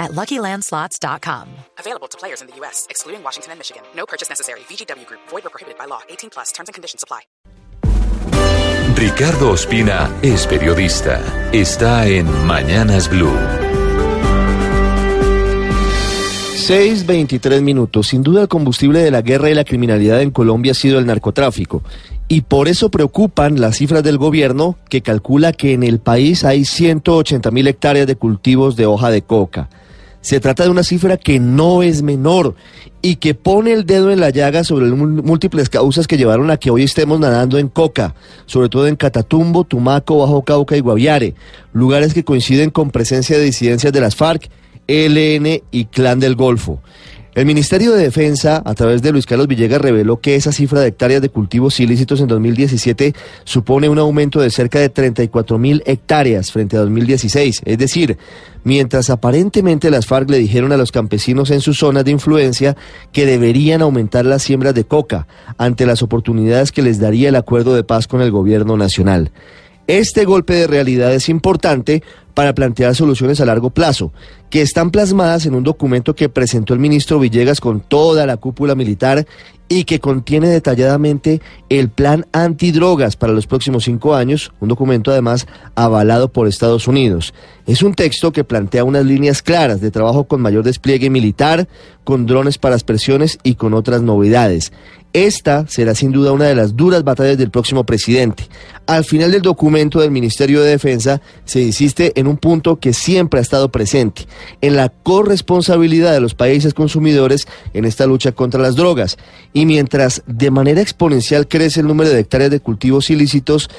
at LuckyLandSlots.com. Available to players in the U.S., excluding Washington and Michigan. No purchase necessary. VGW Group. Void or prohibited by law. 18 plus. Terms and conditions apply. Ricardo Ospina es periodista. Está en Mañanas Blue. 6.23 minutos. Sin duda el combustible de la guerra y la criminalidad en Colombia ha sido el narcotráfico. Y por eso preocupan las cifras del gobierno que calcula que en el país hay 180 mil hectáreas de cultivos de hoja de coca. Se trata de una cifra que no es menor y que pone el dedo en la llaga sobre múltiples causas que llevaron a que hoy estemos nadando en coca, sobre todo en Catatumbo, Tumaco, Bajo Cauca y Guaviare, lugares que coinciden con presencia de disidencias de las FARC, ELN y Clan del Golfo. El Ministerio de Defensa, a través de Luis Carlos Villegas, reveló que esa cifra de hectáreas de cultivos ilícitos en 2017 supone un aumento de cerca de 34 mil hectáreas frente a 2016. Es decir, mientras aparentemente las FARC le dijeron a los campesinos en sus zonas de influencia que deberían aumentar las siembras de coca ante las oportunidades que les daría el acuerdo de paz con el gobierno nacional. Este golpe de realidad es importante para plantear soluciones a largo plazo, que están plasmadas en un documento que presentó el ministro Villegas con toda la cúpula militar y que contiene detalladamente el plan antidrogas para los próximos cinco años, un documento además avalado por Estados Unidos. Es un texto que plantea unas líneas claras de trabajo con mayor despliegue militar, con drones para aspersiones y con otras novedades. Esta será sin duda una de las duras batallas del próximo presidente. Al final del documento del Ministerio de Defensa se insiste en un punto que siempre ha estado presente, en la corresponsabilidad de los países consumidores en esta lucha contra las drogas. Mientras de manera exponencial crece el número de hectáreas de cultivos ilícitos,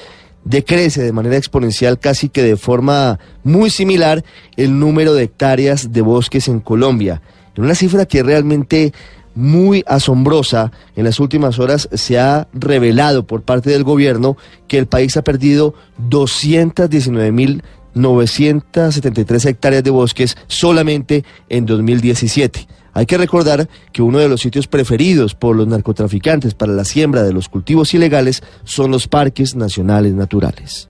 decrece de manera exponencial casi que de forma muy similar el número de hectáreas de bosques en Colombia. En una cifra que realmente muy asombrosa. En las últimas horas se ha revelado por parte del gobierno que el país ha perdido 219.973 hectáreas de bosques solamente en 2017. Hay que recordar que uno de los sitios preferidos por los narcotraficantes para la siembra de los cultivos ilegales son los parques nacionales naturales.